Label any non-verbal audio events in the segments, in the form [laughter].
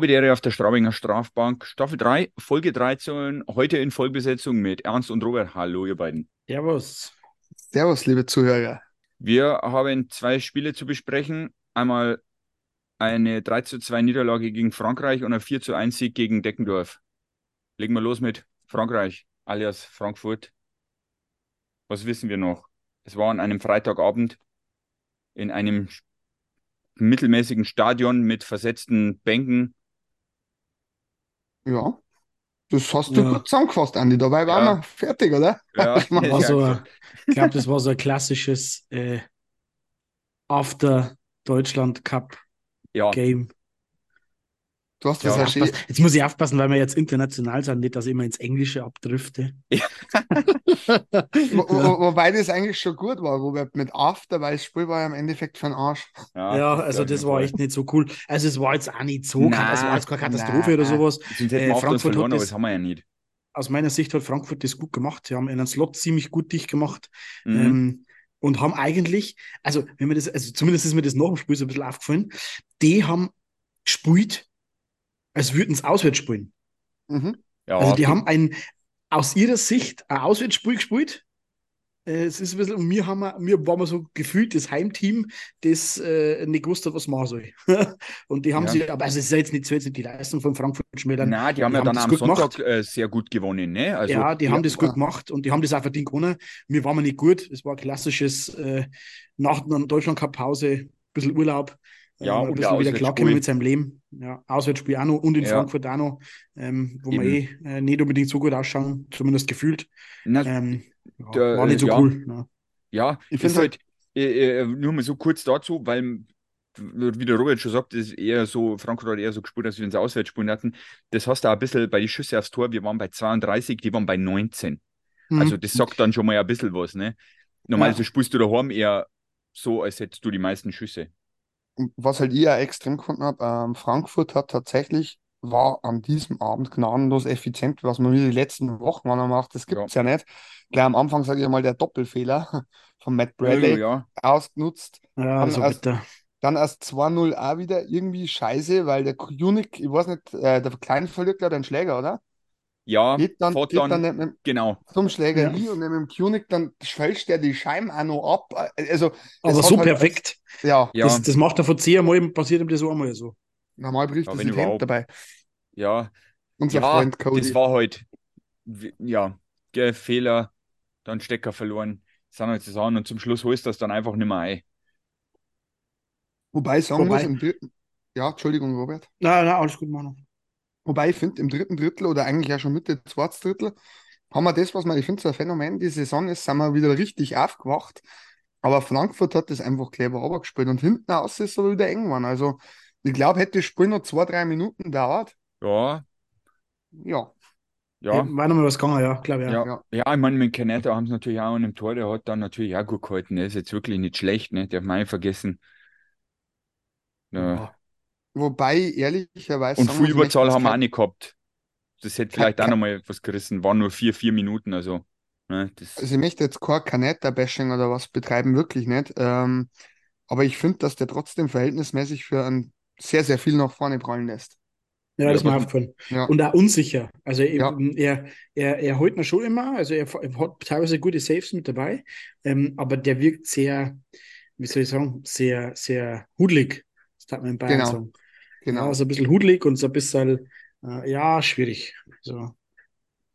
Ehre auf der Straubinger Strafbank, Staffel 3, Folge 13, heute in Vollbesetzung mit Ernst und Robert. Hallo, ihr beiden. Servus. Servus, liebe Zuhörer. Wir haben zwei Spiele zu besprechen. Einmal eine 3 zu 2 Niederlage gegen Frankreich und ein 4 zu 1 Sieg gegen Deckendorf. Legen wir los mit Frankreich, alias Frankfurt. Was wissen wir noch? Es war an einem Freitagabend in einem mittelmäßigen Stadion mit versetzten Bänken. Ja, das hast du Ja. gut zusammengefasst, Andi. Dabei waren Ja. wir fertig, oder? Ja, [laughs] Ich mach ja, War so, klar. ich glaube, das war so ein klassisches äh, After Deutschland Cup ja. Game. Du hast Ja, das ja. Jetzt muss ich aufpassen, weil wir jetzt international sind, nicht, dass ich immer ins Englische abdrifte. [laughs] Wo, wo, wobei das eigentlich schon gut war, Robert, mit After, weil das Spiel war ja im Endeffekt für den Arsch. Ja, also auf das war echt nicht so cool. Also es war jetzt auch nicht so, kat- es war jetzt keine Katastrophe na, oder sowas. Äh, Frankfurt verloren, hat aber das- das haben wir ja nicht. Aus meiner Sicht hat Frankfurt das gut gemacht. Sie haben einen Slot ziemlich gut dicht gemacht. Mhm. Ähm, und haben eigentlich, also wenn man das, also zumindest ist mir das nach dem Spiel so ein bisschen aufgefallen, die haben gespielt, als würden sie auswärts spielen. Mhm. ja, Also die haben ein, aus ihrer Sicht ein Auswärtsspiel gespielt. Äh, Es ist ein bisschen, und wir haben, wir waren wir so gefühlt das Heimteam, das äh, nicht gewusst hat, was machen soll. [laughs] und die haben Ja. sich, aber also es ist ja jetzt nicht, so jetzt nicht die Leistung von Frankfurt schmälern. Na, die haben die ja haben dann am Sonntag gemacht. äh, sehr gut gewonnen, ne? Also, ja, die haben das gut ja. gemacht und die haben das auch verdient gewonnen. Wir waren nicht gut. Es war ein klassisches äh, nach einer Deutschland Cup Pause, ein bisschen Urlaub, Ja, ähm, und ein wieder Auswärtsspiel. klarkommen mit seinem Leben. Ja, Auswärtsspiel auch noch und in Ja. Frankfurt auch noch, ähm, wo wir eh Eben. äh, nicht unbedingt so gut ausschauen, zumindest gefühlt. Na, Ähm, der, war nicht so ja. cool. Ja. ja, Ich ist find halt, äh, äh, nur mal so kurz dazu, weil, wie der Robert schon sagt, ist eher so, Frankfurt hat eher so gespielt, als wenn sie auswärts spielen hatten. Das hast du auch ein bisschen bei den Schüsse aufs Tor, wir waren bei 32, die waren bei 19. Mhm. Also das sagt dann schon mal ein bisschen was, ne? Normalerweise Ja. spielst du daheim eher so, als hättest du die meisten Schüsse. Was halt ich auch extrem gefunden habe, ähm, Frankfurt hat tatsächlich, war an diesem Abend gnadenlos effizient, was man wie die letzten Wochen mal macht. Das gibt es ja. nicht. Gleich am Anfang sage ich mal der Doppelfehler [laughs] von Matt Bradley ja, ausgenutzt. ja, Dann so erst- bitter. Dann erst 2-0 auch wieder irgendwie scheiße, weil der Kunik, ich weiß nicht, äh, der Kleine verliert gerade einen Schläger, oder? Ja, Geht dann, geht dann, mit, genau. zum Schlägerie und mit dem Kunik, dann fälscht der die Scheiben auch noch ab. Also, Aber so halt perfekt. ja, Ja, Das, das macht er von zehnmal, passiert ihm das einmal so. normal bricht Ja, das Hemd überhaupt. dabei. ja, Unser ja, Freund Cody. das war halt, ja, der Fehler, dann Stecker verloren, sind halt zusammen und zum Schluss holst du das dann einfach nicht mehr ein. Wobei sagen Wobei- muss, ja, Entschuldigung, Robert. Nein, nein, alles gut, Manu. Wobei ich finde, im dritten Drittel oder eigentlich auch schon Mitte zweites Drittel haben wir das, was man, ich finde, so ein Phänomen die Saison ist, sind wir wieder richtig aufgewacht. Aber Frankfurt hat das einfach clever runtergespielt und hinten aus ist es wieder eng geworden. Also, ich glaube, hätte das Spiel noch zwei, drei Minuten dauert, Ja, ja, ja, Ja. War noch mal was gegangen, ja, glaube ich. Ja. ja, ja, ich meine, mit Canetta haben sie natürlich auch an dem Tor, der hat dann natürlich auch gut gehalten, der ist jetzt wirklich nicht schlecht, ne, darf man nicht vergessen. Ja. Wobei, ehrlicherweise. Und viel Überzahl haben wir auch nicht gehabt. Das hätte Kein- vielleicht auch nochmal was gerissen, waren nur vier, vier Minuten, also, ne, das, Also ich möchte jetzt kein Canetta-Bashing oder was betreiben, wirklich nicht. Ähm, aber ich finde, dass der trotzdem verhältnismäßig für ein sehr, sehr viel nach vorne prallen lässt. Ja, das ist mir aufgefallen. Ja. Und auch unsicher. Also Ja. er, er, er holt mir schon immer, also er, er hat teilweise gute Saves mit dabei, ähm, aber der wirkt sehr, wie soll ich sagen, sehr, sehr hudelig. Das darf man in Bayern Genau. sagen. Genau. So ein bisschen hudelig und so ein bisschen, äh, ja, schwierig. So.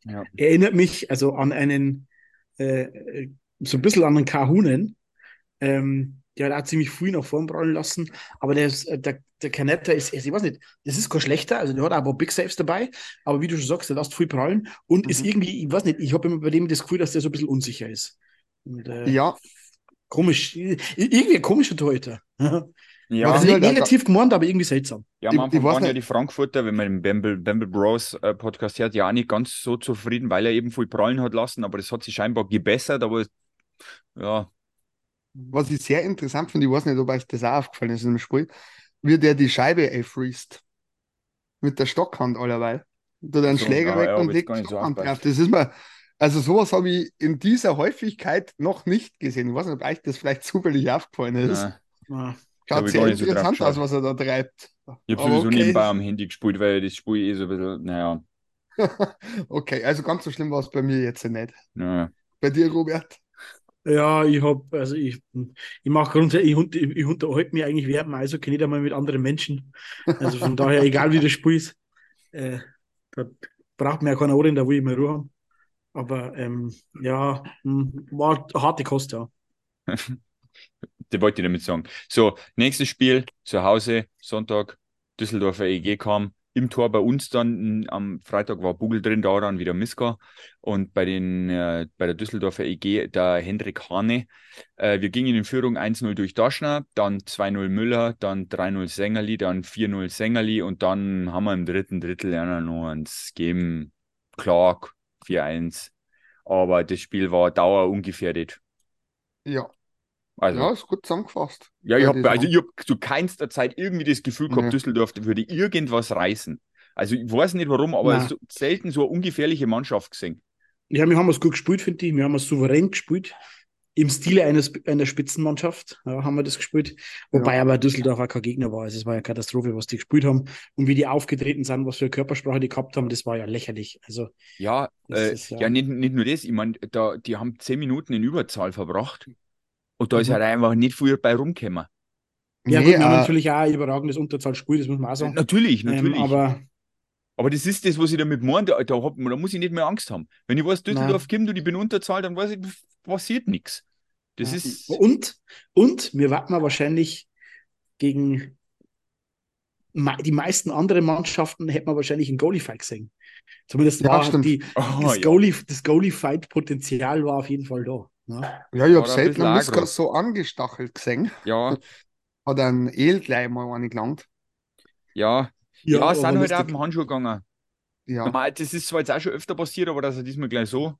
ja. Erinnert mich also an einen, äh, so ein bisschen an einen Kahunen. Ähm, der hat auch ziemlich früh nach vorn prallen lassen, aber der, ist, äh, der, der Canetta ist, ich weiß nicht, das ist kein schlechter, also der hat auch ein paar Big Saves dabei, aber wie du schon sagst, der lässt viel prallen und ist Mhm. irgendwie, ich weiß nicht, ich habe immer bei dem das Gefühl, dass der so ein bisschen unsicher ist. Und, äh, Ja, Komisch, irgendwie komischer Torhüter. [laughs] Ja, also ich nicht halt auch- negativ gemeint, aber irgendwie seltsam. Ja, am Anfang waren ja die Frankfurter, wenn man den Bamble, Bamble Bros äh, Podcast hört, ja auch nicht ganz so zufrieden, weil er eben viel prallen hat lassen, aber das hat sich scheinbar gebessert, aber ja, was ich sehr interessant finde, ich weiß nicht, ob euch das auch aufgefallen ist im Spiel, wie der die Scheibe freest. Mit der Stockhand allerweil. Da den So, Schläger ja, weg ja, und legt die so Stockhand drauf. aufgepasst. Das ist mal, also sowas habe ich in dieser Häufigkeit noch nicht gesehen. Ich weiß nicht, ob euch das vielleicht zufällig aufgefallen ist. Ja. Ich sehr gar nicht so interessant aus, was er da treibt. Ich habe sowieso okay. nebenbei am Handy gespielt, weil das Spiel eh so ein bisschen, naja, [laughs] Okay, also ganz so schlimm war es bei mir jetzt nicht. naja. Bei dir, Robert? Ja, ich habe, also ich, ich mache grundsätzlich, ich, ich, ich unterhalte mich eigentlich während dem Eishockey nicht einmal mit anderen Menschen. Also von [laughs] daher, egal wie das Spiel ist, äh, da braucht mir ja keiner Ohren, da will ich mal Ruhe haben. Aber ähm, ja, hm, war eine harte Kost, ja. [laughs] Das wollte ich damit sagen. So, nächstes Spiel zu Hause, Sonntag, Düsseldorfer EG kam. Im Tor bei uns dann am Freitag war Bugel drin, da dann wieder Miska. Und bei, den, äh, bei der Düsseldorfer EG der Hendrik Hane. Äh, wir gingen in Führung 1-0 durch Daschner, dann 2-0 Müller, dann 3-0 Sängerli, dann 4-0 Sängerli und dann haben wir im dritten Drittel ja noch eins gegeben. Clark 4-1. Aber das Spiel war dauerungefährdet. Ja, Also, ja, ist gut zusammengefasst. ja, ich Ja, habe also ich hab zu keinster Zeit irgendwie das Gefühl gehabt, Nee. Düsseldorf würde irgendwas reißen. Also ich weiß nicht warum, aber so, selten so eine ungefährliche Mannschaft gesehen. Ja, wir haben es gut gespielt, finde ich. Wir haben es souverän gespielt. Im Stile eines, einer Spitzenmannschaft ja, haben wir das gespielt. Wobei aber Düsseldorf auch kein Gegner war. Also es war ja Katastrophe, was die gespielt haben. Und wie die aufgetreten sind, was für eine Körpersprache die gehabt haben, das war ja lächerlich. Also Ja, äh, ist ja, ja- nicht, nicht nur das, ich meine, da, die haben zehn Minuten in Überzahl verbracht und da ist Mhm. halt einfach nicht viel bei rumgekommen. ja, Nee, gut, wir haben äh, natürlich auch ein überragendes Unterzahlspiel, das muss man auch sagen. Natürlich, Ähm, natürlich. aber Aber das ist das, was ich damit meine. Da, da, hab, da muss ich nicht mehr Angst haben. Wenn ich weiß, Düsseldorf kommt und ich bin unterzahlt, dann weiß ich, passiert nichts. Das Ja. ist. Und, und wir warten mal wahrscheinlich gegen die meisten anderen Mannschaften hätten wir wahrscheinlich einen Goalie-Fight gesehen. Zumindest Ja, war stimmt. die, Oh, das ja. Goalie, das Goalie-Fight-Potenzial war auf jeden Fall da. Ne? Ja, ich habe selten einen aggro. so angestachelt gesehen. Ja, [laughs] Hat ein El gleich mal eine gelangt. ja. Ja, aber sind halt lustig. auf den Handschuh gegangen. Ja, Normal, das ist zwar jetzt auch schon öfter passiert, aber dass er diesmal gleich so.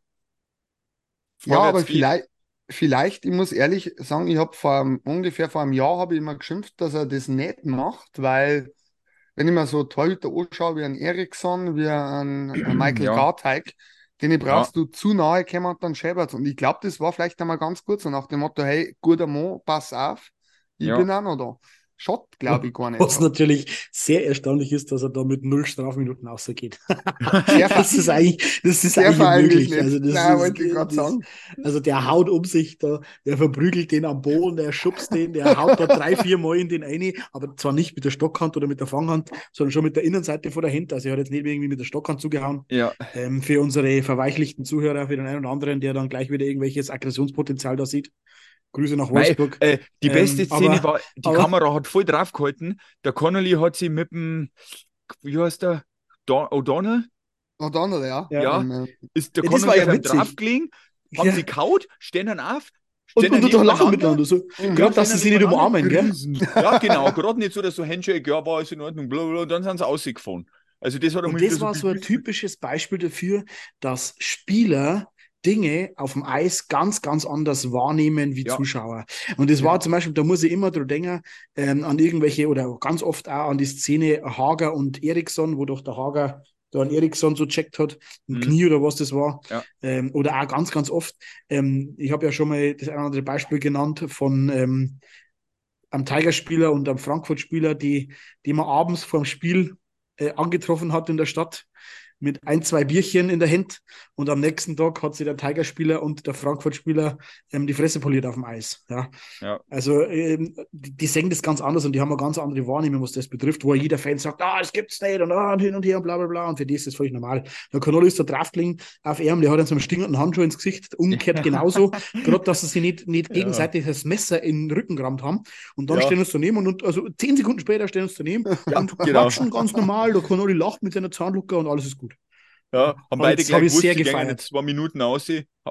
ja aber vielleicht, vielleicht, ich muss ehrlich sagen, ich habe vor einem- ungefähr vor einem Jahr habe ich immer geschimpft, dass er das nicht macht, weil wenn ich mir so Torhüter anschaue, wie ein Eriksson, wie ein, ein Michael Ja. Garteig, den brauchst du zu nahe kommen und dann scheppert Und ich glaube, das war vielleicht einmal ganz gut so nach dem Motto, hey, guter Mann, pass auf, ich Ja. bin auch noch da. Schott, glaube ich gar nicht. Was natürlich sehr erstaunlich ist, dass er da mit null Strafminuten rausgeht. [laughs] Das ist eigentlich, das ist eigentlich unmöglich. nicht. Also das Nein, ist, wollte ich gerade das- sagen. Also der haut um sich da, der verprügelt den am Boden, der schubst den, der haut da drei, vier Mal in den eine, aber zwar nicht mit der Stockhand oder mit der Fanghand, sondern schon mit der Innenseite vor der Hand. Also er hat jetzt nicht irgendwie mit der Stockhand zugehauen. Ja, Ähm, für unsere verweichlichten Zuhörer, für den einen oder anderen, der dann gleich wieder irgendwelches Aggressionspotenzial da sieht. Grüße nach Wolfsburg. äh, die Ähm, beste Szene aber- war, die aber- Kamera hat voll draufgehalten. Der Connolly hat sie mit dem, wie heißt der? Don O'Donnell? Andere, ja. Ja. Ähm, äh, Ist der Ja, Connolly ja draufgelegen, haben Ja. sie kaut, stehen dann auf, und, stehen und, dann und lachen nebeneinander. miteinander. So. Mhm. Gerade, dass sie sich nicht umarmen, gell? Ja, genau, gerade nicht so, dass so Handshake, ja, war alles in Ordnung, bla, bla, und dann sind sie ausgefahren. Also das hat Und das war so ein typisches Beispiel dafür, dass Spieler Dinge auf dem Eis ganz, ganz anders wahrnehmen wie Ja. Zuschauer. Und das Ja. war zum Beispiel, da muss ich immer dran denken, ähm, an irgendwelche oder ganz oft auch an die Szene Hager und Eriksson, wo doch der Hager da an Eriksson so checkt hat, ein Mhm. Knie oder was das war. Ja. Ähm, oder auch ganz, ganz oft, ähm, ich habe ja schon mal das eine oder andere Beispiel genannt von ähm, am Tigerspieler und am Frankfurt-Spieler, die, die man abends vorm Spiel äh, angetroffen hat in der Stadt mit ein, zwei Bierchen in der Hand und am nächsten Tag hat sich der Tigerspieler und der Frankfurt-Spieler ähm, die Fresse poliert auf dem Eis. Ja. Ja. Also ähm, die, die sehen das ganz anders und die haben eine ganz andere Wahrnehmung, was das betrifft, wo jeder Fan sagt, ah, das gibt's nicht und, ah, und hin und her und bla bla bla und für die ist das völlig normal. Der Connolly ist da draufgelegen auf ihm, der hat dann so einen stinkenden Handschuh ins Gesicht, umgekehrt genauso, gerade dass sie sich nicht, nicht Ja. gegenseitig das Messer in den Rücken gerammt haben und dann Ja. stehen uns daneben und, und also zehn Sekunden später stehen uns daneben Ja, und genau. quatschen ganz normal, der Connolly lacht mit seiner Zahnlucke und alles ist gut. Ja, haben Aber beide gleich gewusst, sehr gefeiert. zwei Minuten aus.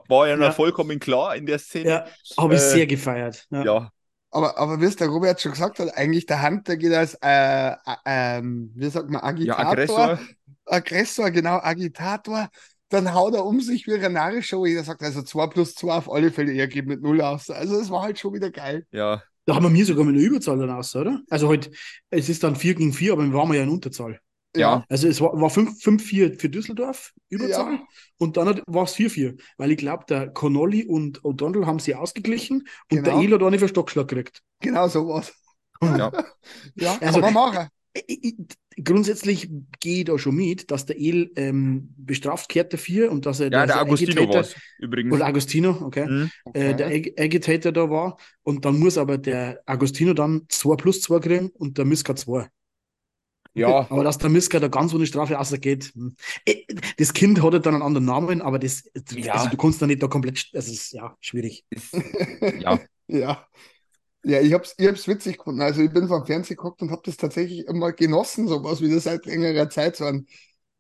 War ja, noch Ja. vollkommen klar in der Szene. Ja, habe ich Äh, sehr gefeiert. Ja. Ja, Aber, aber wie es der Robert schon gesagt hat, eigentlich der Hunter geht als, äh, äh, ähm, wie sagt man, ja, Agitator. Aggressor. Aggressor, genau, Agitator. Dann haut er um sich wie ein narischer, wo jeder sagt, also 2 plus 2 auf alle Fälle, er geht mit 0 aus. Also es war halt schon wieder geil. Ja, Da haben wir mir sogar mit einer Überzahl dann aus, oder? Also halt, es ist dann 4 gegen 4, aber wir waren ja in Unterzahl. Ja. Also es war, war 5-4 für Düsseldorf, Überzahl, Ja. und dann war es 4-4. Weil ich glaube, der Connolly und O'Donnell haben sie ausgeglichen und Genau. der Elo hat auch nicht für Stockschlag gekriegt. Genau sowas. ja. [laughs] Ja, Also- kann man machen. ich, grundsätzlich gehe ich da schon mit, dass der El ähm, bestraft kehrt dafür und dass er Ja, der er Agostino Agitator- war übrigens. Oder Agostino, okay. Mhm. Äh, der Ag Agitator da war. Und dann muss aber der Agostino dann 2 plus 2 kriegen und der Miska 2. Ja, [laughs] Aber dass der Miska da ganz ohne Strafe rausgeht. hm. Äh, Das Kind hat halt dann einen anderen Namen, aber das, Ja. also du kannst da nicht da komplett, das ist ja schwierig. [laughs] ja. Ja. Ja, ich hab's, ich hab's witzig gefunden. Also ich bin vom Fernsehen geguckt und hab das tatsächlich immer genossen, sowas wie das seit längerer Zeit so ein,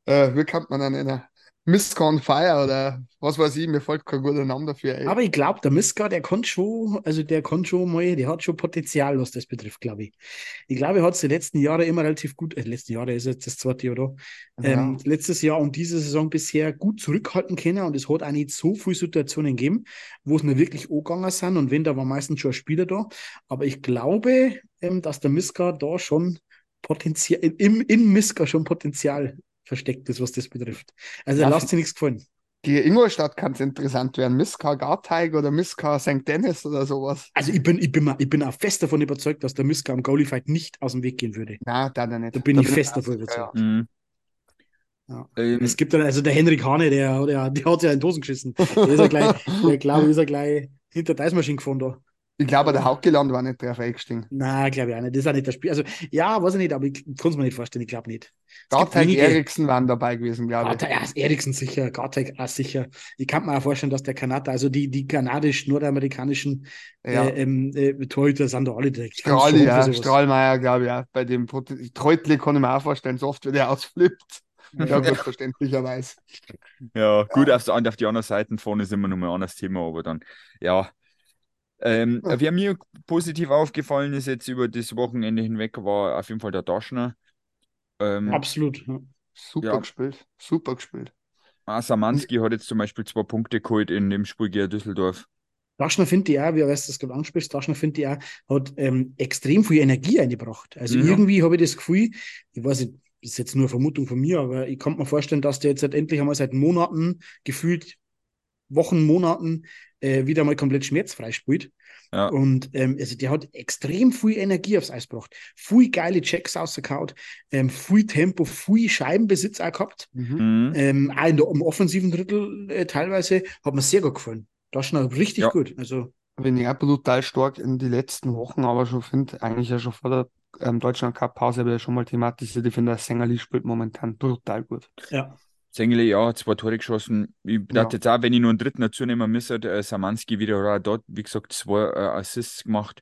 äh, wie kann man einen nennen? Miska on Fire oder was weiß ich, mir fällt kein guter Name dafür. Ey. Aber ich glaube, der Miska, der kann schon, also der kann schon mal, der hat schon Potenzial, was das betrifft, glaube ich. Ich glaube, er hat es die letzten Jahre immer relativ gut, äh, letzten Jahre ist jetzt das zweite Jahr da, ähm, letztes Jahr und diese Saison bisher gut zurückhalten können und es hat auch nicht so viele Situationen gegeben, wo es mir wirklich angegangen sind und wenn, da war meistens schon ein Spieler da. Aber ich glaube, ähm, dass der Miska da schon Potenzial, im, in Miska schon Potenzial versteckt ist, was das betrifft. Also er Ja, lasst sich nichts gefallen. Die Ingolstadt kann es interessant werden. Miska Garteig oder Miska St. Dennis oder sowas. Also ich bin, ich bin, ich bin auch fest davon überzeugt, dass der Miska am Goalie-Fight nicht aus dem Weg gehen würde. Na, da dann nicht. Da bin Da ich fest auch davon überzeugt. Mhm. Ja. Ähm, Es gibt dann, also der Henrik Hane, der, der, der hat ja in die Hosen geschissen. Der ist ja gleich, der glaube ich, ist ja gleich hinter der Eismaschine gefahren da. Ich glaube, der Haukeland war nicht drauf eingestiegen. Nein, glaube ich auch nicht. Das ist auch nicht das Spiel. Also, ja, weiß ich nicht, aber ich kann es mir nicht vorstellen. Ich glaube nicht. Garteig, Eriksen waren dabei gewesen, glaube ich. Ja, Eriksen sicher, Gartag auch sicher. Ich kann mir auch vorstellen, dass der Kanadier, also die, die kanadisch-nordamerikanischen Ja. äh, ähm, äh, Torhüter sind da alle direkt. Strahli, ja, Strahlmeier, glaube ich, auch. Bei dem Pot- Treutli kann ich mir auch vorstellen, so oft wie der ausflippt. Ja, [laughs] gut, verständlicherweise. Ja, gut, auf, der- auf die andere Seite vorne ist immer noch mal ein anderes Thema, aber dann, ja. Ähm, Ja. Wer mir positiv aufgefallen ist jetzt über das Wochenende hinweg, war auf jeden Fall der Daschner. Ähm, Absolut. Ja. Super Ja. gespielt. Super gespielt. Samanski hat jetzt zum Beispiel zwei Punkte geholt in dem Spiel gegen Düsseldorf. Daschner finde ich auch, wie du das gerade ansprichst, Daschner finde ich auch, hat ähm, extrem viel Energie eingebracht. Also Ja. irgendwie habe ich das Gefühl, ich weiß nicht, das ist jetzt nur eine Vermutung von mir, aber ich kann mir vorstellen, dass der jetzt halt endlich einmal seit Monaten, gefühlt Wochen, Monaten, äh, wieder mal komplett schmerzfrei spielt. Ja. Und ähm, also der hat extrem viel Energie aufs Eis gebracht. Viel geile Checks rausgekaut, ähm, viel Tempo, viel Scheibenbesitz auch gehabt. Mhm. Mhm. Ähm, auch in der, im offensiven Drittel äh, teilweise hat mir sehr gut gefallen. Daschner richtig Ja. gut. Also Bin ich auch brutal stark in die letzten Wochen, aber schon finde, eigentlich ja schon vor der ähm, Deutschland Cup Pause habe ich ja schon mal thematisiert. Ich finde, der Sängerli spielt momentan brutal gut. ja. Sengele, ja, hat zwei Tore geschossen. Ich Ja. dachte jetzt auch, wenn ich nur einen dritten dazu nehmen müsste, äh, Samanski wieder oder dort, wie gesagt, zwei äh, Assists gemacht.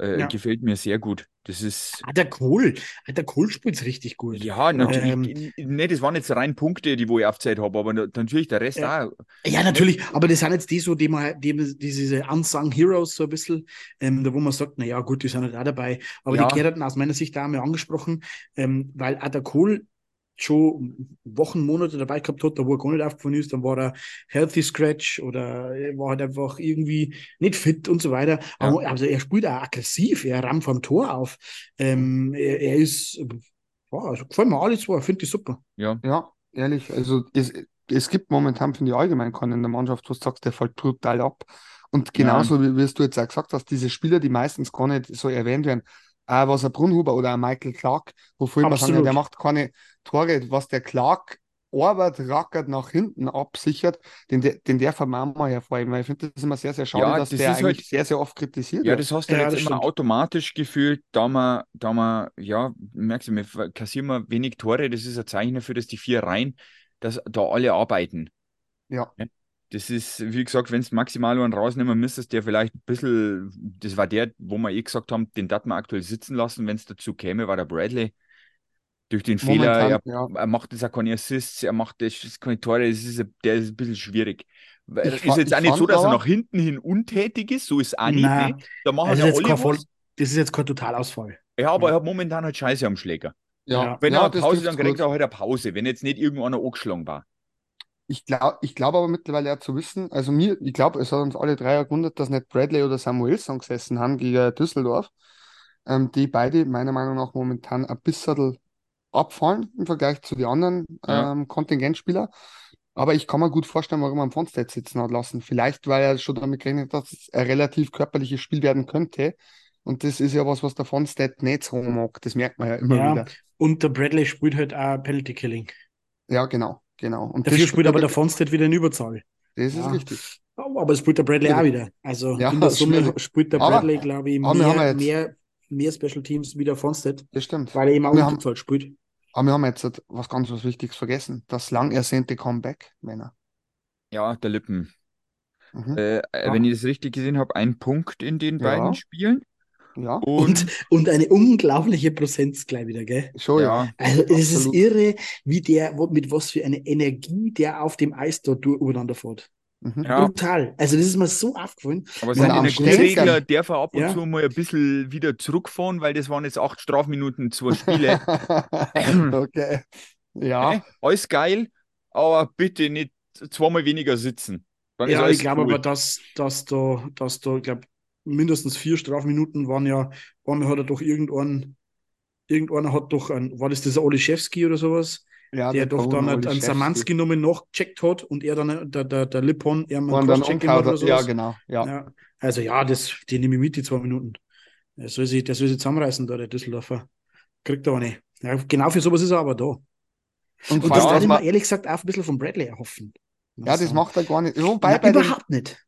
Äh, Ja. Gefällt mir sehr gut. Das ist, Ah, der Kohl. Ah, der Kohl spielt richtig gut. ja, natürlich, Ähm, nee, das waren jetzt rein Punkte, die wo ich aufzeit habe, aber na- natürlich der Rest Ja. auch. Ja, natürlich, aber das sind jetzt die so, die man, die, die diese Unsung Heroes so ein bisschen, ähm, da wo man sagt, na ja, gut, die sind halt auch dabei. Aber Ja. die gehörten aus meiner Sicht auch mal angesprochen, ähm, weil auch der Kohl schon Wochen, Monate dabei gehabt hat, da wo er gar nicht aufgefallen ist, dann war er Healthy Scratch oder er war halt einfach irgendwie nicht fit und so weiter. Aber also er spielt auch aggressiv, er rammt vom Tor auf. Ähm, er, er ist, ja, also gefallen mir alle zwei, finde ich super. Ja, Ja, ehrlich, also es, es gibt momentan, finde ich, allgemein keinen in der Mannschaft, wo du sagst, der fällt brutal ab. Und genauso wie, wie es du jetzt auch gesagt hast, diese Spieler, die meistens gar nicht so erwähnt werden, auch was ein Brunhuber oder ein Michael Clark, wofür immer sagen, ja, der macht keine Tore, was der Clark Arbeit rackert nach hinten absichert, den, der- den darf man mal hervorheben, weil ich finde das immer sehr, sehr schade, Ja, dass das der ist eigentlich halt- sehr, sehr oft kritisiert ja, das hast du Ja, jetzt immer stimmt. automatisch gefühlt, da man, da man, ja, merkst du, wir kassieren wir wenig Tore, das ist ein Zeichen dafür, dass die vier Reihen, dass da alle arbeiten. Ja. Das ist, wie gesagt, wenn es maximal einen rausnehmen müsstest, der vielleicht ein bisschen, das war der, wo wir eh gesagt haben, den darf man aktuell sitzen lassen, wenn es dazu käme, war der Bradley. Durch den Fehler, Momentan, er, ja. er macht jetzt auch keine Assists, er macht das keine Tore, das ist, der ist ein bisschen schwierig. Es ist jetzt auch nicht so, dass er nach hinten hin untätig ist, so ist es auch nicht. Ne? Da machen Also ja alle Voll, das ist jetzt kein Totalausfall. Ja, aber Ja. er hat momentan halt Scheiße am Schläger. Ja, Wenn ja, er eine Pause, dann kriegt er halt eine Pause, wenn jetzt nicht irgendeiner angeschlagen war. Ich glaube ich glaub aber mittlerweile auch zu wissen, also mir, ich glaube, es hat uns alle drei gewundert, dass nicht Bradley oder Samuelson gesessen haben gegen Düsseldorf. Ähm, die beide meiner Meinung nach momentan ein bisschen abfallen im Vergleich zu den anderen Ja. ähm, Kontingentspieler. Aber ich kann mir gut vorstellen, warum er am Fonstedt sitzen hat lassen. Vielleicht, weil er schon damit gerechnet hat, dass es ein relativ körperliches Spiel werden könnte. Und das ist ja was, was der Fonstedt nicht so mag. Das merkt man ja immer Ja, wieder. und der Bradley spielt halt auch Penalty Killing. Ja, genau, genau. Und Dafür das spielt aber der das Fonstedt wieder in Überzahl. ist Ja. richtig. Aber es spielt der Bradley Ja. auch wieder. Also Ja, in der Summe spielt der Aber- Bradley, glaube ich, aber wir haben mehr, jetzt- mehr, mehr Special Teams wie der Fonstedt, Das stimmt. weil er eben auch Wir haben- Unterzahl spielt. Aber wir haben jetzt was ganz was Wichtiges vergessen. Das lang ersehnte Comeback, Männer. Ja, der Lippen. Mhm. Äh, äh, wenn ich das richtig gesehen habe, ein Punkt in den Ja. beiden Spielen. Ja, Und, Und, eine unglaubliche Präsenz gleich wieder, gell? schon ja. Also es ist Absolut. irre, wie der, mit was für eine Energie der auf dem Eis dort durch- übereinander fährt. Mhm. ja, Brutal. Also das ist mir so aufgefallen. aber sein stärksten- darf er ab und Ja. zu mal ein bisschen wieder zurückfahren, weil das waren jetzt acht Strafminuten, zwei [laughs] Spiele. okay. Ja, Hä? Alles geil, aber bitte nicht zweimal weniger sitzen. Dann ist Ja, ich glaube cool. aber, dass, dass da, dass da, ich glaube, mindestens vier Strafminuten waren ja, einmal hat er doch irgendwann, irgendeiner hat doch, ein, war das dieser Oliszewski oder sowas, ja, der doch Bruno dann einen Oliszewski. Samanski genommen nachgecheckt hat und er dann, der, der, der Lippon, er einen Und dann Crosscheck gemacht oder hat. Ja, sowas. genau. Ja. Ja. Also ja, das, die nehme ich mit, die zwei Minuten. Der soll sich, der soll sich zusammenreißen, da, der Düsseldorfer. Kriegt er auch nicht. Ja, genau für sowas ist er aber da. Und, Und das darf ich mir ehrlich gesagt auch ein bisschen von Bradley erhoffen. ja, das macht er gar nicht. Wobei Nein, bei überhaupt nicht.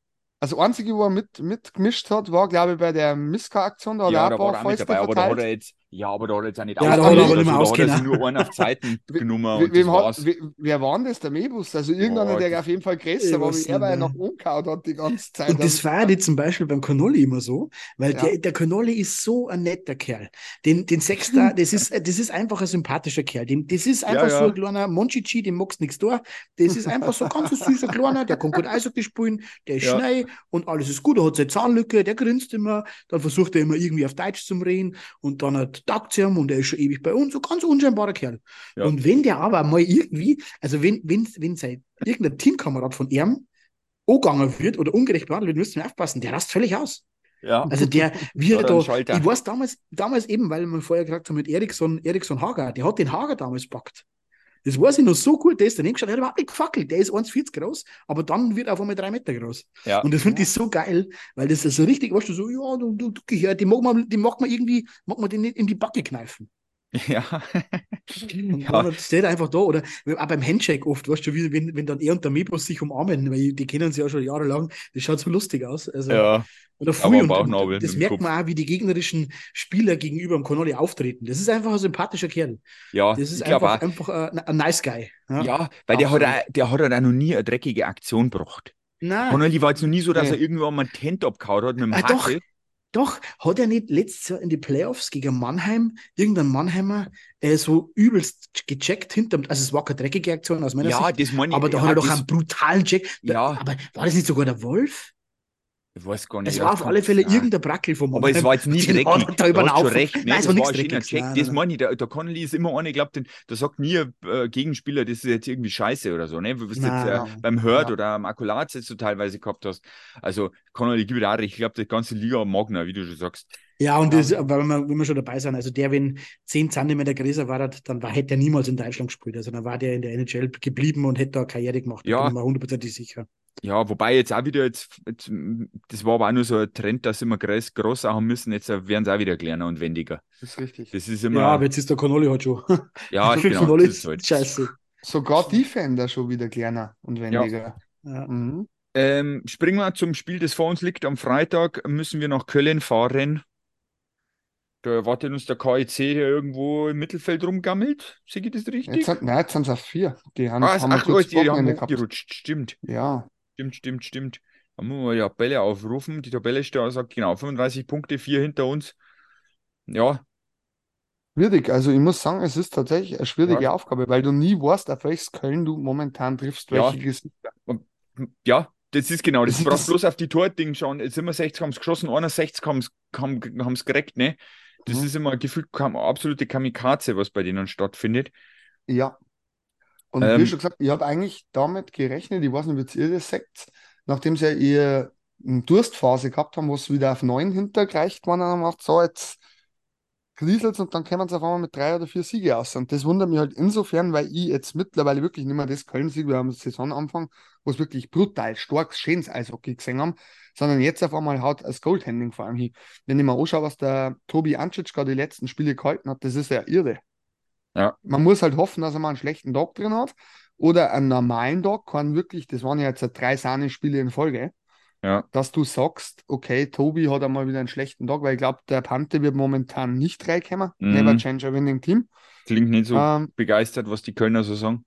Also einzige, wo er mit, mitgemischt hat, war, glaube ich, bei der Miska-Aktion. Da hat ja, er da ein war er auch mit dabei, aber da hat er jetzt, ja, aber da hat jetzt auch nicht Ja, da hat er aber nicht mehr also da hat er nur einen auf Zeiten [laughs] genommen Wem hat, wer war denn das? Der Mebus? Also irgendeiner, Boah, der auf jeden Fall größer war, wie er, er nicht noch umgehauen hat die ganze Zeit. Und das war ja zum Beispiel beim Connolly immer so, weil Ja. der, der Connolly ist so ein netter Kerl. Den, den Sechster, [laughs] das ist, das ist einfach ein sympathischer Kerl. Dem, das ist einfach ja. so ein kleiner Monchichi, dem magst nichts da. Das ist einfach so ein ganz süßer Kleiner, der kann gut Eishockey spielen, der ist Ja. schnell und alles ist gut. Er hat seine Zahnlücke, der grinst immer, dann versucht er immer irgendwie auf Deutsch zu reden und dann hat taugt sie ihm und er ist schon ewig bei uns, so ganz unscheinbarer Kerl. Ja. Und wenn der aber mal irgendwie, also wenn, wenn, wenn sein irgendein Teamkamerad von ihm angegangen wird oder ungerecht behandelt wird, müsst ihr aufpassen, der rast völlig aus. Ja, Also der, wie er da, ich weiß damals, damals eben, weil wir vorher gesagt haben mit Eriksson, Eriksson Hager, der hat den Hager damals packt. Das weiß ich noch so gut, der ist daneben geschaut, der hat überhaupt nicht gefackelt, der ist 1,40 groß, aber dann wird er auf einmal drei Meter groß. ja. Und das finde ich so geil, weil das ist so richtig, weißt du, so, ja, du, du, du die mag man, die mag man irgendwie, mag man den nicht in die Backe kneifen. [laughs] ja. Und [laughs] Ja. dann steht einfach da. Oder auch beim Handshake oft, weißt du, wie, wenn, wenn dann er und der Mebus sich umarmen, weil die kennen sie ja schon jahrelang, das schaut so lustig aus. Also, ja. Oder Aber früh. Und, und das merkt Kopf. man auch, wie die gegnerischen Spieler gegenüber dem Connolly auftreten. Das ist einfach ein sympathischer Kerl. Ja, Das ist einfach, auch. einfach ein, ein nice guy. Ja. Ja, weil der hat, auch, der hat halt auch noch nie eine dreckige Aktion gebracht. Nein, Connolly war jetzt noch nie so, dass Nee. er irgendwann mal ein Tent abgehauen hat mit dem Ah, doch. Doch, hat er nicht letztes Jahr in die Playoffs gegen Mannheim, irgendein Mannheimer, äh, so übelst gecheckt hinterm, also es war keine dreckige Aktion aus meiner Ja, Sicht, das meine ich. aber da ja, hat er doch einen brutalen Check. Ja. Aber war das nicht sogar der Wolf? Ich weiß gar nicht. Es war auf alle Fälle irgendein Brackel vom Aber es war jetzt nie dreckig. da über hast schon recht. Nein, Nein, es war nichts ein Dreckiges. Check. Nein, Das meine ich. Der, der Connolly ist immer einer, ich glaube, der sagt nie, äh, Gegenspieler, das ist jetzt irgendwie scheiße oder so. Ne? Wie du jetzt Nein. äh, beim Hurt Ja. oder am Akkulat jetzt so teilweise gehabt hast. Also Connolly gibt auch recht. Ich glaube, die ganze Liga mag ihn, wie du schon sagst. Ja, und das, aber wenn wir, wenn wir schon dabei sind, also der, wenn 10 Zentimeter größer war, dann war, hätte er niemals in Deutschland gespielt. Also dann war der in der NHL geblieben und hätte da Karriere gemacht. Da Ja. bin ich mir hundertprozentig sicher. Ja, wobei jetzt auch wieder jetzt, jetzt, das war aber auch nur so ein Trend, dass immer groß, groß haben müssen. Jetzt werden sie auch wieder kleiner und wendiger. Das ist richtig. Das ist immer, Ja, aber jetzt ist der Connolly halt schon. [laughs] ja, [laughs] genau. Connolly das ist halt. scheiße. Sogar Defender schon wieder kleiner und wendiger. Ja. Mhm. Ähm, springen wir zum Spiel, das vor uns liegt. Am Freitag müssen wir nach Köln fahren. Da erwartet uns der KIC, der irgendwo im Mittelfeld rumgammelt. Sehe ich das richtig? Jetzt nein, jetzt sind es auf vier. Die haben, ah, haben ach, gutes die, die haben gehabt. Stimmt, Ja, stimmt, stimmt, stimmt. Da muss man die Tabelle aufrufen. Die Tabelle steht sagt genau, 35 Punkte, vier hinter uns. Ja, schwierig. Also ich muss sagen, es ist tatsächlich eine schwierige Ja. Aufgabe, weil du nie weißt, auf welches Köln du momentan triffst, Ja. welche Gesichter. ja, das ist genau. Das Das das- bloß auf die Tording schauen. Jetzt sind wir 60 haben es geschossen, 61 haben es haben, gereckt, ne? Das Mhm. ist immer gefühlt kam, absolute Kamikaze, was bei denen stattfindet. Ja. Und Ähm, wie schon gesagt, ich habe eigentlich damit gerechnet, ich weiß nicht, wie ihr das sagt, nachdem sie ja ihre Durstphase gehabt haben, wo sie wieder auf neun hintergereicht waren, dann haben wir gedacht, so, jetzt kriselt und dann kommen sie auf einmal mit drei oder vier Siege aus. Und das wundert mich halt insofern, weil ich jetzt mittlerweile wirklich nicht mehr das Köln-Sieg, wir haben Saisonanfang, wo es wirklich brutal stark, schönes Eishockey gesehen haben, sondern jetzt auf einmal haut das Goldhandling vor allem hin. Wenn ich mir anschaue, was der Tobi Ancic gerade die letzten Spiele gehalten hat, das ist ja irre. Ja. Man muss halt hoffen, dass er mal einen schlechten Tag drin hat oder einen normalen Tag, kann wirklich, das waren ja jetzt drei Sahne-Spiele in Folge, Ja. dass du sagst, okay, Tobi hat einmal wieder einen schlechten Tag, weil ich glaube, der Panther wird momentan nicht reinkommen. Mhm. Never change a winning team. Klingt nicht so Ähm, begeistert, was die Kölner so sagen.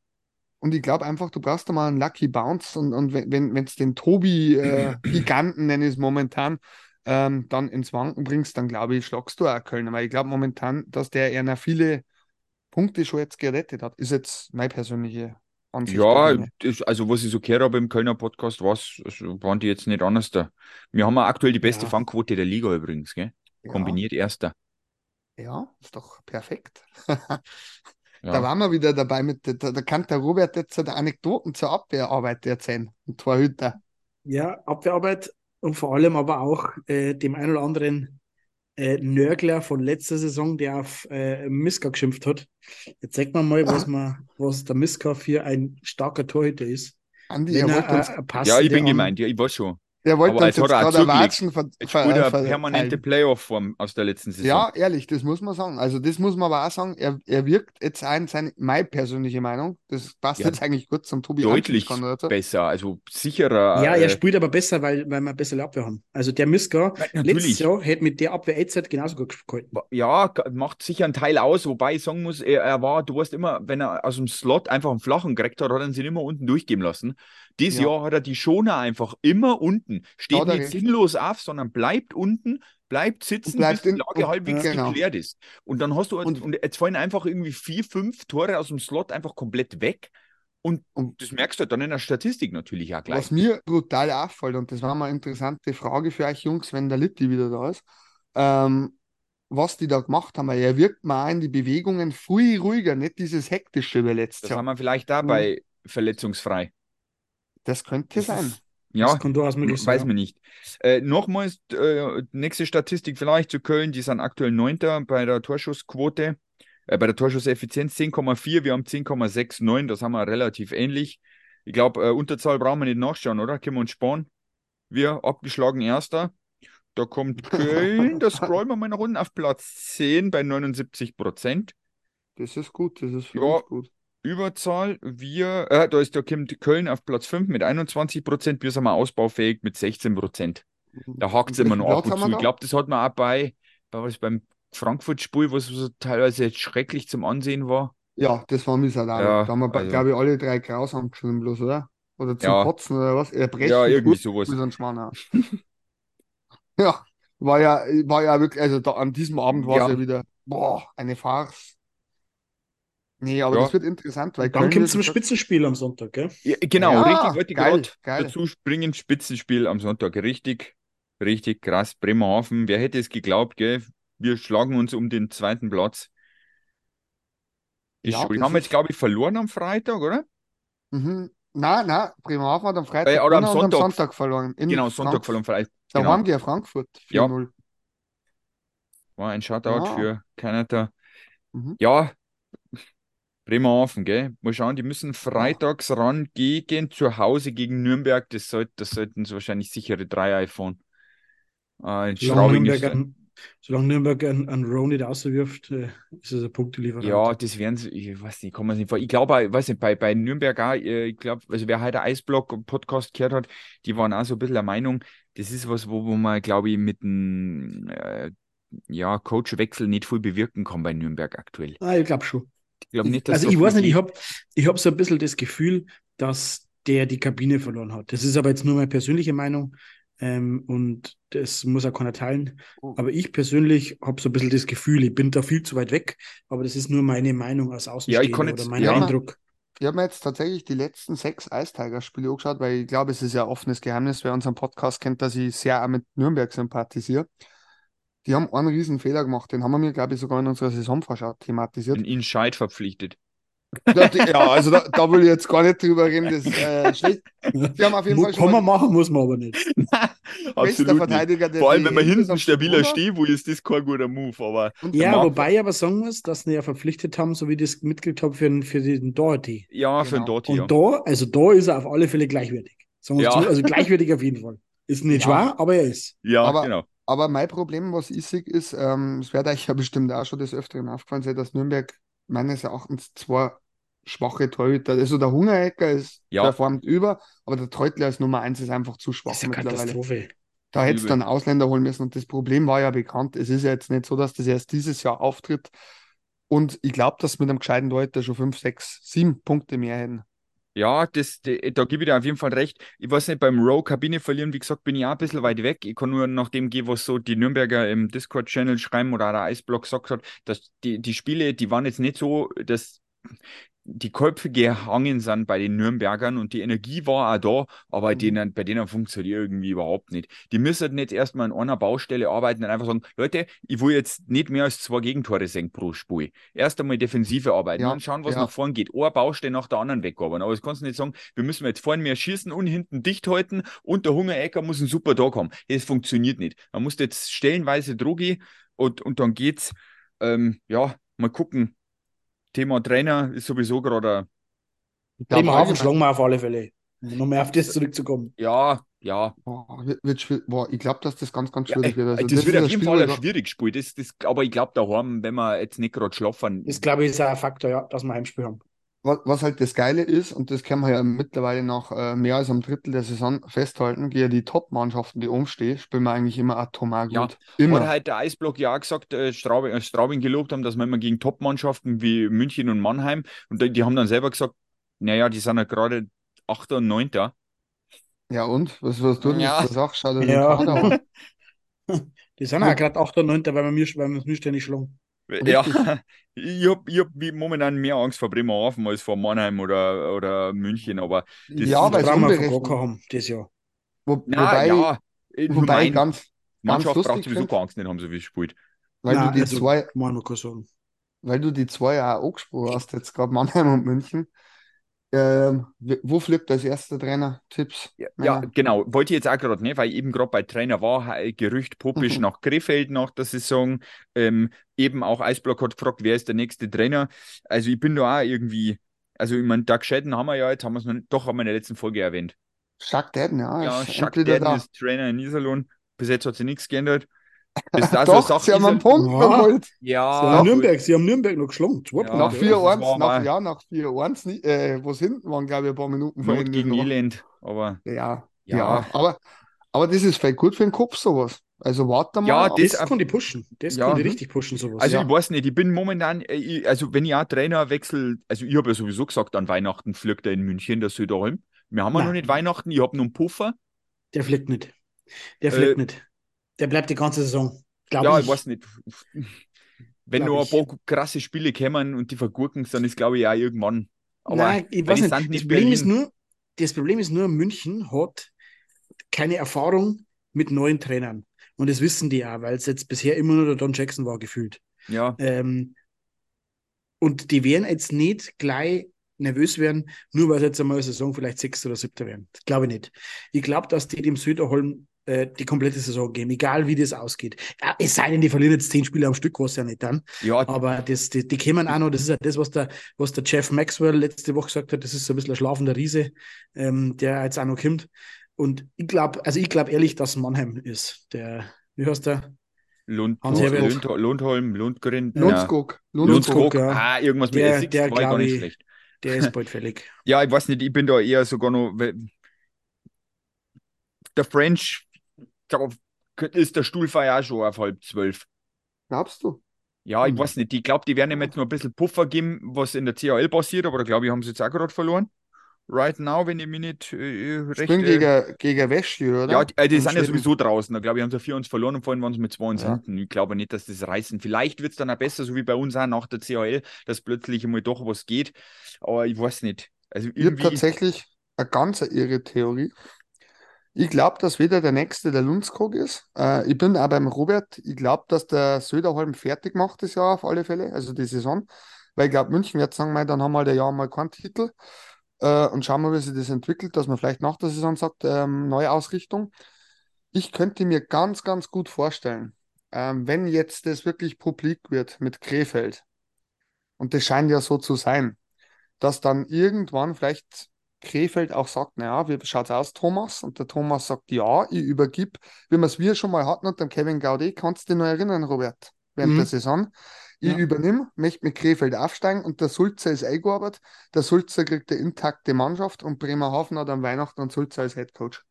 und ich glaube einfach, du brauchst da mal einen Lucky Bounce und, und wenn es den Tobi-Giganten, [clears throat] nenne ich es momentan, ähm, dann ins Wanken bringst, dann glaube ich, schlagst du auch Kölner. Weil ich glaube momentan, dass der eher noch viele Punkte schon jetzt gerettet hat. Ist jetzt meine persönliche Ansicht. Ja, das, also was ich so gehört habe im Kölner Podcast, was, also waren die jetzt nicht anders da. Wir haben ja aktuell die beste Ja. Fangquote der Liga übrigens, gell? ja, Kombiniert Erster. ja, ist doch perfekt. [laughs] Ja. Da waren wir wieder dabei mit, da, da kann der Robert jetzt so die Anekdoten zur Abwehrarbeit erzählen. Und Torhüter. Ja, Abwehrarbeit und vor allem aber auch äh, dem einen oder anderen äh, Nörgler von letzter Saison, der auf äh, Miska geschimpft hat. Jetzt sagt man mal, was, man, was der Miska für ein starker Torhüter ist. Andi, Wenn er er äh, eine ja, ich bin gemeint, ja, ich weiß schon. Er wollte uns jetzt er gerade zugelegt. Watschen ver, Jetzt spielt er permanente. Playoff-Form aus der letzten Saison. Ja, ehrlich, das muss man sagen. Also, das muss man aber auch sagen. Er, er wirkt jetzt ein, seine, meine persönliche Meinung, das passt Ja, jetzt eigentlich gut zum Tobi Deutlich besser, also sicherer. Ja, er äh, spielt aber besser, weil, weil wir eine bessere Abwehr haben. Also der Miska, Ja, letztes. Jahr hätte mit der Abwehr jetzt genauso gut gehalten. Ja, macht sicher einen Teil aus, wobei ich sagen muss, er, er war, du weißt immer, wenn er aus dem Slot einfach einen flachen gekriegt hat, hat er ihn sich immer unten durchgeben lassen. Dieses Ja. Jahr hat er die Schoner einfach immer unten. Steht Hat er nicht sinnlos auf, sondern bleibt unten, bleibt sitzen, bleibt bis die Lage halbwegs genau. geklärt ist. Und dann hast du, und, Und- jetzt fallen einfach irgendwie vier, fünf Tore aus dem Slot einfach komplett weg. Und, Und- das merkst du dann in der Statistik natürlich auch gleich. Was mir brutal auffällt, und das war mal eine interessante Frage für euch Jungs, wenn der Litti wieder da ist, ähm, was die da gemacht haben. Er wirkt mal in die Bewegungen viel ruhiger, nicht dieses hektische wie letztes Das Jahr. haben wir vielleicht da Mhm. verletzungsfrei. Das könnte sein. Ja, Das kann durchaus möglich sein. Weiß man nicht. Äh, nochmals, äh, nächste Statistik vielleicht zu Köln, die sind aktuell Neunter bei der Torschussquote, äh, bei der Torschusseffizienz 10,4, wir haben 10,69, das haben wir relativ ähnlich. Ich glaube, äh, Unterzahl brauchen wir nicht nachschauen, oder? Können wir uns sparen? Wir abgeschlagen Erster. Da kommt [laughs] Köln, da scrollen wir mal nach unten auf Platz 10 bei 79 Prozent. Das ist gut, das ist Ja. gut. Überzahl, wir, äh, da ist da kommt Köln auf Platz 5 mit 21 Prozent, wir sind mal ausbaufähig mit 16 Prozent. Da hakt es immer noch ab und zu. Ich glaube, das hat man auch bei, bei was, beim Frankfurt-Spiel, was so teilweise jetzt schrecklich zum Ansehen war. Ja, das war miserabel. Ja, da haben wir, also- glaube ich, alle drei grausam geschrieben, bloß, oder? Oder zum Ja. Kotzen oder was? Erbrechen. Ja, irgendwie Gut, sowas. [laughs] ja, war ja, war ja wirklich, also da, an diesem Abend war es Ja. ja wieder, boah, eine Farce. Nee, aber Ja. das wird interessant, weil Dann kommt zum Spitzenspiel am Sonntag, gell? Ja, genau, Ja, richtig, wollte geil, geil. dazu springen, Spitzenspiel am Sonntag. Richtig, richtig krass. Bremerhaven, wer hätte es geglaubt, gell? Wir schlagen uns um den zweiten Platz. Ist Ja, haben jetzt, glaube ich, verloren am Freitag, oder? Mhm. Nein, nein, Bremerhaven hat am Freitag Äh, oder am und am Sonntag. Sonntag verloren. In Genau, Sonntag Frank- verloren, vielleicht. Da Genau. waren die ja Frankfurt, Ja. 4-0. War ein Shoutout Ja. für Kanada. Mhm. Ja, Bremerhaven, gell? Mal schauen, die müssen freitags ran gegen zu Hause gegen Nürnberg. Das, sollt, das sollten sie wahrscheinlich sichere drei iPhone. Äh, in Solange Nürnberg, an, solange Nürnberg an, an Row nicht auswirft, äh, ist es ein Punktelieferant. ja, das werden sie, ich weiß nicht, man sich nicht vor. Ich glaube, ich weiß nicht, bei, bei Nürnberg auch, äh, ich glaube, also wer heute Eisblock-Podcast gehört hat, die waren auch so ein bisschen der Meinung, das ist was, wo, wo man, glaube ich, mit einem äh, ja, Coachwechsel nicht viel bewirken kann bei Nürnberg aktuell. Ah, ich glaube schon. Ich glaube nicht, dass also ich weiß nicht, ich habe ich hab so ein bisschen das Gefühl, dass der die Kabine verloren hat. Das ist aber jetzt nur meine persönliche Meinung ähm, und das muss auch keiner teilen. Oh. Aber ich persönlich habe so ein bisschen das Gefühl, ich bin da viel zu weit weg, aber das ist nur meine Meinung als Außenstehender kann oder mein ja. Eindruck. Ich habe mir jetzt tatsächlich die letzten sechs Eistiger-Spiele angeschaut, weil ich glaube, es ist ja ein offenes Geheimnis, wer unseren Podcast kennt, dass ich sehr auch mit Nürnberg sympathisiere. Die haben einen riesen Fehler gemacht, den haben wir mir, glaube ich, sogar in unserer Saisonvorschau thematisiert. in ihn Scheid verpflichtet. Ja, also da, da will ich jetzt gar nicht drüber reden. Das äh, schlecht. Die haben auf jeden Fall Kann mal man machen, muss man aber nicht. [laughs] Absolut nicht. Verteidiger der Vor allem, wenn man hinten stabiler steht, wo ist das kein guter Move. Aber Ja, wobei ich aber sagen muss, dass sie ja verpflichtet haben, so wie ich das mitgekriegt habe, für, den- für den Doherty. ja, für den Genau. Dotti, Und ja. da, also da ist er auf alle Fälle gleichwertig. Sagen wir Ja. zu, also gleichwertig auf jeden Fall. Ist nicht Ja. schwer, aber er ist. Ja, Aber- genau. Aber mein Problem, was ich sehe, ist, ähm, es wird euch ja bestimmt auch schon des Öfteren aufgefallen sein, dass Nürnberg meines Erachtens zwei schwache Torhüter, also der Hungerecker ist Ja. performt über, aber der Treutler als Nummer eins ist einfach zu schwach Das ist eine mittlerweile. Katastrophe. Da hätte es dann Ausländer holen müssen und das Problem war ja bekannt. Es ist ja jetzt nicht so, dass das erst dieses Jahr auftritt. Und ich glaube, dass mit einem gescheiten Leute schon fünf, sechs, sieben Punkte mehr hätten. Ja, das, da gebe ich dir auf jeden Fall recht. Ich weiß nicht, beim Row Kabine verlieren, wie gesagt, bin ich auch ein bisschen weit weg. Ich kann nur nach dem gehen, was so die Nürnberger im Discord-Channel schreiben oder der Eisblock gesagt hat, dass die, die Spiele, die waren jetzt nicht so, dass die Köpfe gehangen sind bei den Nürnbergern und die Energie war auch da, aber Mhm. denen, bei denen funktioniert irgendwie überhaupt nicht. Die müssen nicht erstmal an einer Baustelle arbeiten und einfach sagen, Leute, ich will jetzt nicht mehr als zwei Gegentore sehen pro Spiel. Erst einmal Defensive arbeiten Ja, und schauen, was ja. nach vorn geht. Eine Baustelle nach der anderen wegarbeiten. Aber das kannst du nicht sagen, wir müssen jetzt vorne mehr schießen und hinten dicht halten und der Hungerecker muss ein super Tag haben. Das funktioniert nicht. Man muss jetzt stellenweise Drogi und, und dann geht's. Ähm, ja, mal gucken. Thema Trainer ist sowieso gerade, glaub, Bremerhaven allgemein- schlagen wir auf alle Fälle. Um noch mehr auf das zurückzukommen. ja, ja. Boah, wird, wird. Boah, ich glaube, dass das ganz, ganz ja schwierig wird. Also das, wird ist auf ein jeden Fall ein schwieriges Spiel. Das, das, aber ich glaube, daheim, wenn wir jetzt nicht gerade schlafen, Das, glaube ich, ist auch ein Faktor, ja, dass wir Heimspiel haben. Was, halt das Geile ist, und das können wir ja mittlerweile nach äh, mehr als einem Drittel der Saison festhalten, gegen die Top-Mannschaften, die oben stehen, spielen wir eigentlich immer atomar gut. Ja, Immer. Hat halt der Eisblock ja auch gesagt, äh, Straubing, äh, Straubing gelobt haben, dass wir immer gegen Top-Mannschaften wie München und Mannheim und die, die haben dann selber gesagt, naja, die sind ja gerade Achter und Neunter. Ja, und? Was, was tun Ja. das Sache? Schau dir den Ja. Kader an. [laughs] Die sind auch gerade 8. und 9., weil wir mir, weil wir uns nicht ständig schlagen. Ja, ich [laughs] habe ich hab momentan mehr Angst vor Bremerhaven als vor Mannheim oder, oder München, aber Das Ja, ist- weil wir. Goka haben, das Jahr. Wo, na, wobei, ja, wobei mein, ganz, ganz Mannschaft braucht lustig sowieso keine Angst nicht haben, so wie es spielt. weil Nein, du die also- zwei, weil du die zwei auch angesprochen hast, jetzt gerade Mannheim und München. Ähm, wo fliegt als erster Trainer? Tipps? Ja, Männer? genau. Wollte ich jetzt auch gerade nicht, weil ich eben gerade bei Trainer war, Gerücht Popisch Mhm. nach Krefeld nach der Saison. Ähm, eben auch Eisblock hat gefragt, wer ist der nächste Trainer. Also ich bin da auch irgendwie, also ich meine, Doug Shedden haben wir ja jetzt, haben wir es doch haben wir in der letzten Folge erwähnt. Jacques Dedden, ja, Ja, ist Jacques endlich wieder Dedden da. ist Trainer in Iserlohn. Bis jetzt hat sich nichts geändert. Bis [laughs] da Doch, so sie haben einen Punkt Ja. geholt. Ja, Sie haben. Nürnberg, sie haben Nürnberg noch geschlagen. Zwei Ja. Nach das 4-1, war nach, ja, nach 4-1, nie- äh, wo es hinten waren, glaube ich, ein paar Minuten vor Not Ende. gegen. Elend. Aber Ja, ja, Ja. aber, aber das ist vielleicht gut für den Kopf, sowas. Also warte mal. Ja. Das das- kann die pushen. Das Ja. kann die richtig pushen, sowas. Also ja. ich weiß nicht, ich bin momentan, äh, ich, also wenn ich auch Trainer wechsle, also ich habe ja sowieso gesagt, an Weihnachten fliegt er in München, der Söderholm. Wir haben ja noch nicht Weihnachten, ich habe noch einen Puffer. Der fliegt nicht. Der fliegt Äh, nicht. Der bleibt die ganze Saison. Glaube ja, ich. ich weiß nicht. Wenn Glaub noch ein paar krasse Spiele kommen und die vergurken, dann ist glaube ich auch irgendwann. Aber Nein, ich weiß nicht. Das Problem, ist nur, das Problem ist nur, München hat keine Erfahrung mit neuen Trainern. Und das wissen die auch, weil es jetzt bisher immer nur der Don Jackson war, gefühlt. Ja, Ähm, und die werden jetzt nicht gleich nervös werden, nur weil sie jetzt einmal eine Saison vielleicht Sechster oder Siebter werden. Das glaube ich nicht. Ich glaube, dass die dem Söderholm äh, die komplette Saison geben, egal wie das ausgeht. Ja, es sei denn, die verlieren jetzt zehn Spiele am Stück, was ja nicht dann. ja, Aber das, die, die kämen auch noch, das ist ja das, was der, was der Jeff Maxwell letzte Woche gesagt hat, das ist so ein bisschen ein schlafender Riese, ähm, der jetzt auch noch kommt. Und ich glaube, also ich glaube ehrlich, dass Mannheim ist. Der, wie heißt der? Lund. Lund, Lundholm, Lundgren. Lundskog. Lundskog, Lundskog, ja. ah, irgendwas mit Der- S6 der war gar nicht ich- schlecht. Der ist bald fällig. [laughs] Ja, ich weiß nicht, ich bin da eher sogar noch. Der French, glaub, ist der Stuhlfeier auch schon auf halb zwölf. Glaubst du? Ja, ich Hm. weiß nicht. Ich glaube, die werden ihm jetzt noch ein bisschen Puffer geben, was in der CHL passiert, aber da glaube ich, haben sie jetzt auch gerade verloren. Right now, wenn ich mich nicht äh, recht. Spielen äh, gegen, gegen Wäschi, oder? ja, die, äh, die sind ja sowieso draußen. Da glaube ich, haben sie vier uns verloren und vorhin waren sie mit zwei uns Ja. hinten. Ich glaube nicht, dass das reißen. Vielleicht wird es dann auch besser, so wie bei uns auch nach der CHL, dass plötzlich einmal doch was geht. Aber ich weiß nicht. Also Ich habe irgendwie. tatsächlich eine ganz irre Theorie. Ich glaube, dass wieder der nächste der Lundskog ist. Äh, ich bin auch beim Robert. Ich glaube, dass der Söderholm fertig macht das Jahr auf alle Fälle, also die Saison. weil ich glaube, München wird sagen, mei, dann haben wir halt ein Jahr mal keinen Titel äh, und schauen wir, wie sich das entwickelt, dass man vielleicht nach der Saison sagt, ähm, neue Ausrichtung. Ich könnte mir ganz, ganz gut vorstellen, ähm, wenn jetzt das wirklich publik wird mit Krefeld, und das scheint ja so zu sein, dass dann irgendwann vielleicht Krefeld auch sagt, naja, wie schaut's aus, Thomas? Und der Thomas sagt, ja, ich übergib, wie wir es wir schon mal hatten unter dem Kevin Gaudet, kannst du dich noch erinnern, Robert, während Mhm. der Saison. Ich Ja. übernehme, möchte mit Krefeld aufsteigen und der Sulzer ist eingearbeitet. Der Sulzer kriegt eine intakte Mannschaft und Bremerhaven hat am Weihnachten und Sulzer als Headcoach.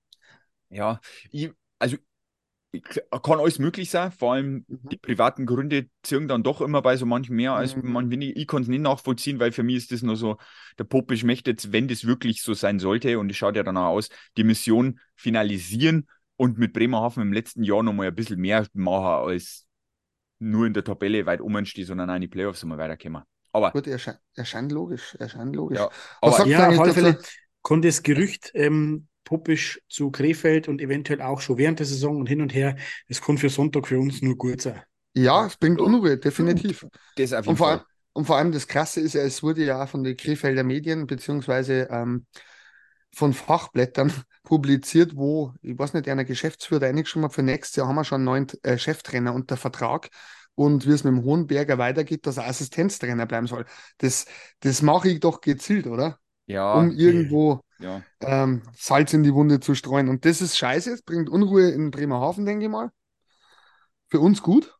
Ja, ich, also kann alles möglich sein, vor allem Mhm. die privaten Gründe ziehen dann doch immer bei so manchen mehr als Mhm. manchen weniger. Ich kann es nicht nachvollziehen, weil für mich ist das nur so, der Popisch möchte jetzt, wenn das wirklich so sein sollte, und es schaut ja danach aus, die Mission finalisieren und mit Bremerhaven im letzten Jahr nochmal ein bisschen mehr machen, als nur in der Tabelle weit oben steht, sondern auch in die Playoffs einmal weiterkommen. Aber, Gut, erscheint, erscheint logisch, erscheint logisch. Ja, Was aber sagt Ja, auf alle? Fälle konnte das Gerücht ähm, Puppisch zu Krefeld und eventuell auch schon während der Saison und hin und her, es kann für Sonntag für uns nur gut sein. Ja, es bringt. Unruhe, definitiv. das auf jeden Und vor, Fall. allem, und vor allem das Krasse ist ja, es wurde ja auch von den Krefelder Medien beziehungsweise ähm, von Fachblättern [laughs] publiziert, wo, ich weiß nicht, einer Geschäftsführer eingeschrieben hat, für nächstes Jahr haben wir schon einen neuen äh, Cheftrainer unter Vertrag und wie es mit dem Hohenberger weitergeht, dass er Assistenztrainer bleiben soll. Das, das mache ich doch gezielt, oder? Ja, Um irgendwo ja. ähm, Salz in die Wunde zu streuen. Und das ist scheiße, es bringt Unruhe in Bremerhaven, denke ich mal. Für uns gut.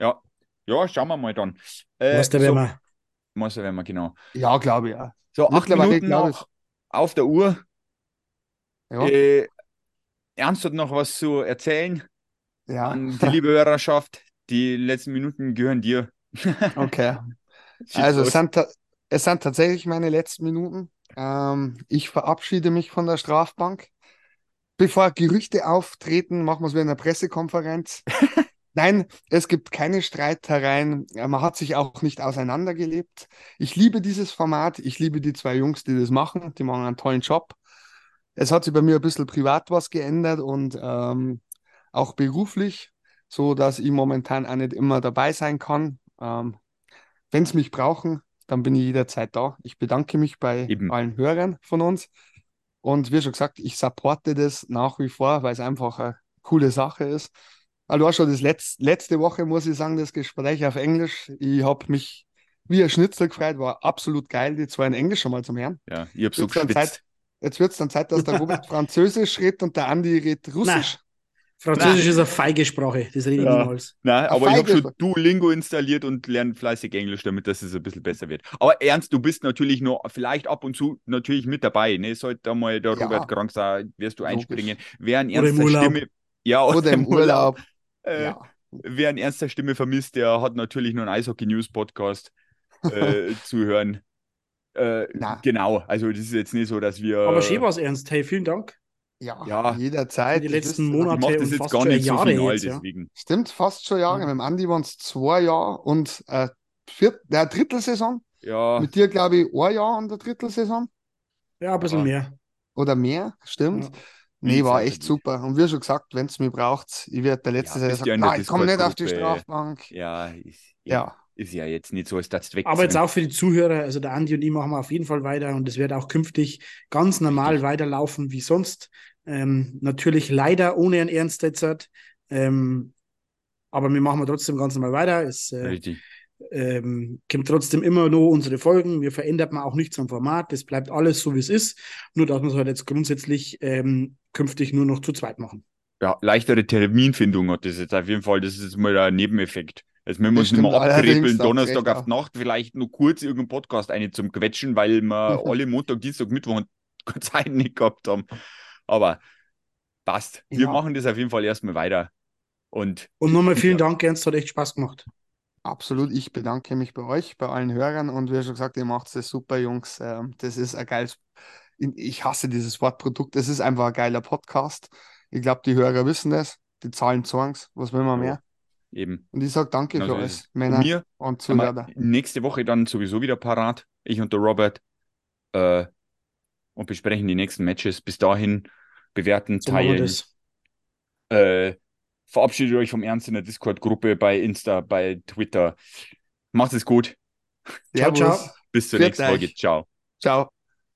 Ja, ja, schauen wir mal dann. Äh, da so, wir. Meister wir, genau. Ja, glaube ich, ja. So, acht Minuten noch auf der Uhr. Ja, Äh, Ernst hat noch was zu erzählen ja. an die liebe Hörerschaft. Die letzten Minuten gehören dir. Okay. [laughs] Also los. Es sind, ta- es sind tatsächlich meine letzten Minuten. Ähm, ich verabschiede mich von der Strafbank. Bevor Gerüchte auftreten, machen wir es wie in einer Pressekonferenz. [laughs] Nein, es gibt keine Streitereien. Ja, Man hat sich auch nicht auseinandergelebt. Ich liebe dieses Format. Ich liebe die zwei Jungs, die das machen. Die machen einen tollen Job. Es hat sich bei mir ein bisschen privat was geändert und ähm, auch beruflich, so dass ich momentan auch nicht immer dabei sein kann. Ähm, wenn sie mich brauchen, dann bin ich jederzeit da. Ich bedanke mich bei Eben. allen Hörern von uns. Und wie schon gesagt, ich supporte das nach wie vor, weil es einfach eine coole Sache ist. Also auch schon das Letz letzte Woche, muss ich sagen, das Gespräch auf Englisch. Ich habe mich wie ein Schnitzel gefreut, war absolut geil, die zwei in Englisch schon mal zum Hören. Ja, ich habe so Wird's dann gespitzt. Zeit, jetzt wird es dann Zeit, dass der Robert [laughs] Französisch redet und der Andi redet Russisch. Französisch ist eine feige Sprache, das rede ich Ja. niemals. Nein, aber ich habe schon Duolingo installiert und lerne fleißig Englisch, damit das es ein bisschen besser wird. Aber Ernst, du bist natürlich noch vielleicht ab und zu natürlich mit dabei. Ne? Sollte da mal der Ja. Robert krank sein, wirst du einspringen. Wer Oder im ernster. Stimme. Ja, Oder im Urlaub. Äh, Ja. Wer an ernster Stimme vermisst, der hat natürlich nur einen Eishockey-News-Podcast äh, [laughs] zu hören. Äh, Na. genau, also das ist jetzt nicht so, dass wir. Aber schön war es ernst. Hey, vielen Dank. Ja, Ja. jederzeit. Die Das letzten ihr. Monate. ich mache das und jetzt fast gar schon nicht so Jahre final, jetzt, ja. deswegen. Stimmt, fast schon Jahre. Ja. Mit dem Andi waren es zwei Jahre und äh, viert, der Drittelsaison. Ja, Mit dir, glaube ich, ein Jahr an der Drittelsaison Ja, ein bisschen Ja. mehr. oder mehr, stimmt. Ja. Nee, Die war echt super. Und wie schon gesagt, wenn es mich braucht, ich werde der Letzte in der nein, ich komme nicht auf die. Strafbank. ja, ist, Ja, ist ja jetzt nicht so, als das weg Aber jetzt auch für die Zuhörer, also der Andi und ich machen auf jeden Fall weiter und es wird auch künftig ganz normal weiterlaufen wie sonst. Ähm, natürlich leider ohne ein Ernst jetzt. Ähm, aber wir machen trotzdem ganz normal weiter. Es äh, Richtig. ähm, kommt trotzdem immer noch unsere Folgen. Wir verändert man auch nichts am Format. Das bleibt alles so, wie es ist. Nur, dass wir es halt jetzt grundsätzlich ähm, künftig nur noch zu zweit machen. Ja, leichtere Terminfindung hat das jetzt auf jeden Fall. Das ist jetzt mal ein Nebeneffekt. Müssen wir stimmt allerdings, abkrepeln, Donnerstag auf Nacht, vielleicht nur kurz irgendeinen Podcast eine zum Quetschen, weil wir [laughs] alle Montag, Dienstag, Mittwoch Zeit nicht gehabt haben. Aber passt. Wir Ja. machen das auf jeden Fall erstmal weiter. Und Und nochmal vielen Ja. Dank, Ernst. Hat echt Spaß gemacht. absolut. Ich bedanke mich bei euch, bei allen Hörern und wie schon gesagt, ihr macht es super, Jungs. Ähm, Das ist ein geiles, ich hasse dieses Wort Produkt. Es ist einfach ein geiler Podcast. Ich glaube, die Hörer wissen das. Die zahlen Songs. Was will man mehr? eben. Und ich sage danke Genau für so euch, ist es. Männer Und mir und wir Zuhörer. nächste Woche dann sowieso wieder parat. Ich und der Robert. Äh, und besprechen die nächsten Matches. Bis dahin bewerten, teilen. Äh, verabschiedet euch vom Ernst in der Discord-Gruppe bei Insta, bei Twitter. Macht es gut. Ciao, ciao. Bis zur Viert nächsten euch. Folge. Ciao. Ciao.